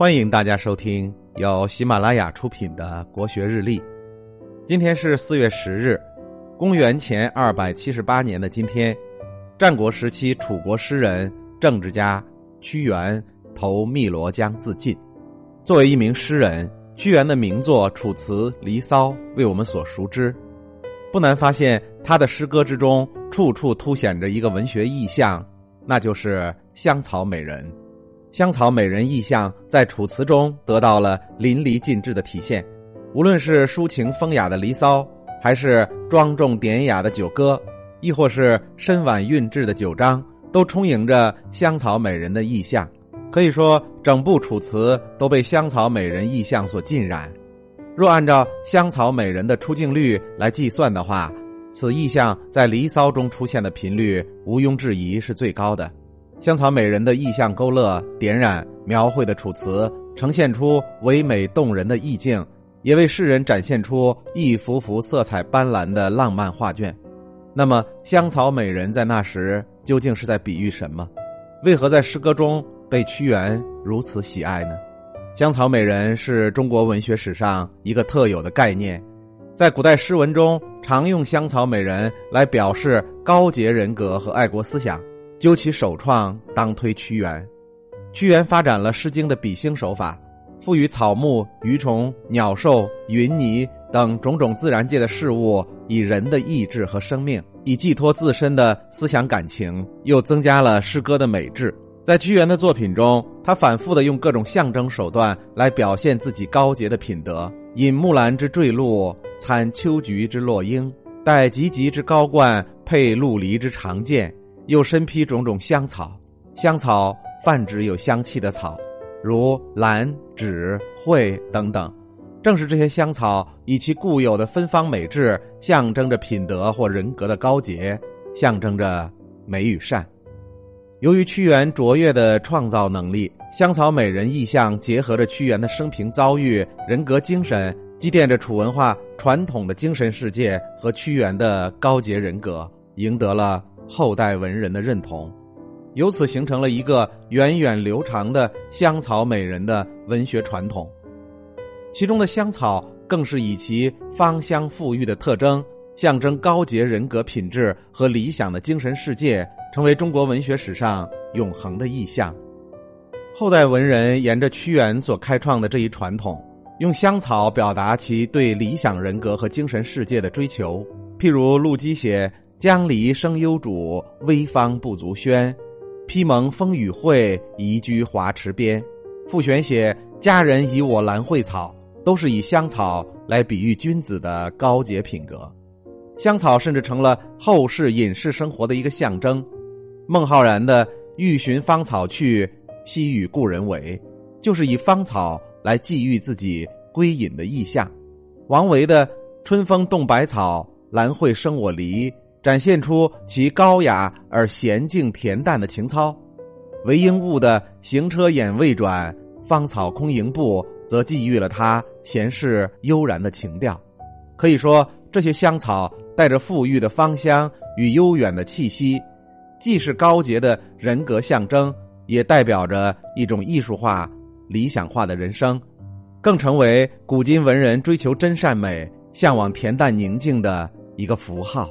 欢迎大家收听由喜马拉雅出品的国学日历。今天是四月十日，公元前二百七十八年的今天，战国时期楚国诗人、政治家屈原投汨罗江自尽。作为一名诗人，屈原的名作《楚辞·离骚》为我们所熟知。不难发现，他的诗歌之中处处凸显着一个文学意象，那就是香草美人。香草美人意象在楚辞中得到了淋漓尽致的体现，无论是抒情风雅的《离骚》，还是庄重典雅的《九歌》，亦或是深婉韵致的《九章》，都充盈着香草美人的意象。可以说，整部楚辞都被香草美人意象所浸染。若按照香草美人的出镜率来计算的话，此意象在《离骚》中出现的频率毋庸置疑是最高的。香草美人的意象勾勒、点染、描绘的楚辞，呈现出唯美动人的意境，也为世人展现出一幅幅色彩斑斓的浪漫画卷。那么，香草美人在那时究竟是在比喻什么？为何在诗歌中被屈原如此喜爱呢？香草美人是中国文学史上一个特有的概念，在古代诗文中常用香草美人来表示高洁人格和爱国思想。究其首创，当推屈原。屈原发展了《诗经》的比兴手法，赋予草木、鱼虫、鸟兽、云泥等种种自然界的事物以人的意志和生命，以寄托自身的思想感情，又增加了诗歌的美质。在屈原的作品中，他反复的用各种象征手段来表现自己高洁的品德，引木兰之坠露，参秋菊之落英，戴汲汲之高冠，佩陆离之长剑。又身披种种香草，香草泛指有香气的草，如兰、芷、蕙等等。正是这些香草以其固有的芬芳美质，象征着品德或人格的高洁，象征着美与善。由于屈原卓越的创造能力，香草美人意象结合着屈原的生平遭遇、人格精神，积淀着楚文化传统的精神世界和屈原的高洁人格，赢得了。后代文人的认同，由此形成了一个源远流长的香草美人的文学传统。其中的香草更是以其芳香馥郁的特征，象征高洁人格品质和理想的精神世界，成为中国文学史上永恒的意象。后代文人沿着屈原所开创的这一传统，用香草表达其对理想人格和精神世界的追求。譬如陆机写。江离生幽渚，微芳不足轩。披蒙风雨会，移居华池边。傅玄写佳人以我兰蕙草，都是以香草来比喻君子的高洁品格。香草甚至成了后世隐士生活的一个象征。孟浩然的“欲寻芳草去，惜与故人违”，就是以芳草来寄寓自己归隐的意象。王维的“春风动百草，兰蕙生我篱”。展现出其高雅而娴静恬淡的情操，韦应物的“行车眼未转，芳草空盈步”则寄予了他闲适悠然的情调。可以说，这些香草带着馥郁的芳香与悠远的气息，既是高洁的人格象征，也代表着一种艺术化、理想化的人生，更成为古今文人追求真善美、向往恬淡宁静的一个符号。